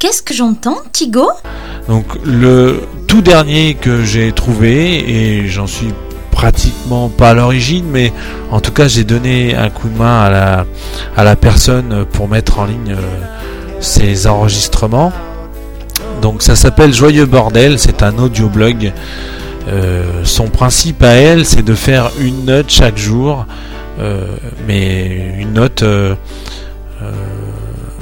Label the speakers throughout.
Speaker 1: Qu'est-ce que j'entends, Tigo?
Speaker 2: Donc le tout dernier que j'ai trouvé, et j'en suis pratiquement pas à l'origine, mais en tout cas j'ai donné un coup de main à la, à la personne pour mettre en ligne euh, ses enregistrements. Donc ça s'appelle Joyeux Bordel, c'est un audioblog. Euh, son principe à elle, c'est de faire une note chaque jour, euh, mais une note euh,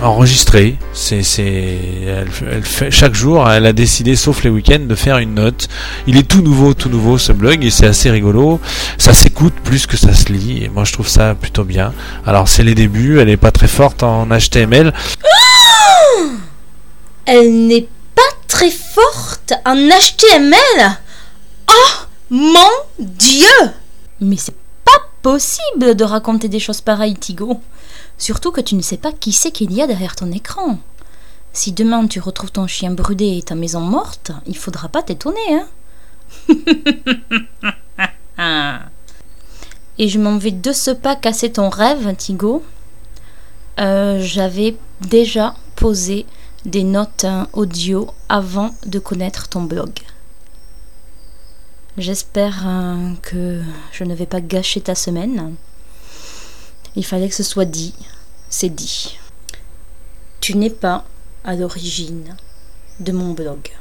Speaker 2: enregistrée. C'est, c'est, elle, elle fait chaque jour, elle a décidé, sauf les week-ends, de faire une note. Il est tout nouveau, tout nouveau ce blog et c'est assez rigolo. Ça s'écoute plus que ça se lit et moi je trouve ça plutôt bien. Alors c'est les débuts, elle est pas très forte en HTML.
Speaker 1: Elle n'est pas très forte en HTML Oh mon Dieu Mais c'est pas possible de raconter des choses pareilles, Tigo. Surtout que tu ne sais pas qui c'est qu'il y a derrière ton écran. Si demain tu retrouves ton chien brûlé et ta maison morte, il faudra pas t'étonner, hein Et je m'en vais de ce pas casser ton rêve, Tigo. Euh, J'avais déjà posé des notes hein, audio avant de connaître ton blog. J'espère euh, que je ne vais pas gâcher ta semaine. Il fallait que ce soit dit. C'est dit. Tu n'es pas à l'origine de mon blog.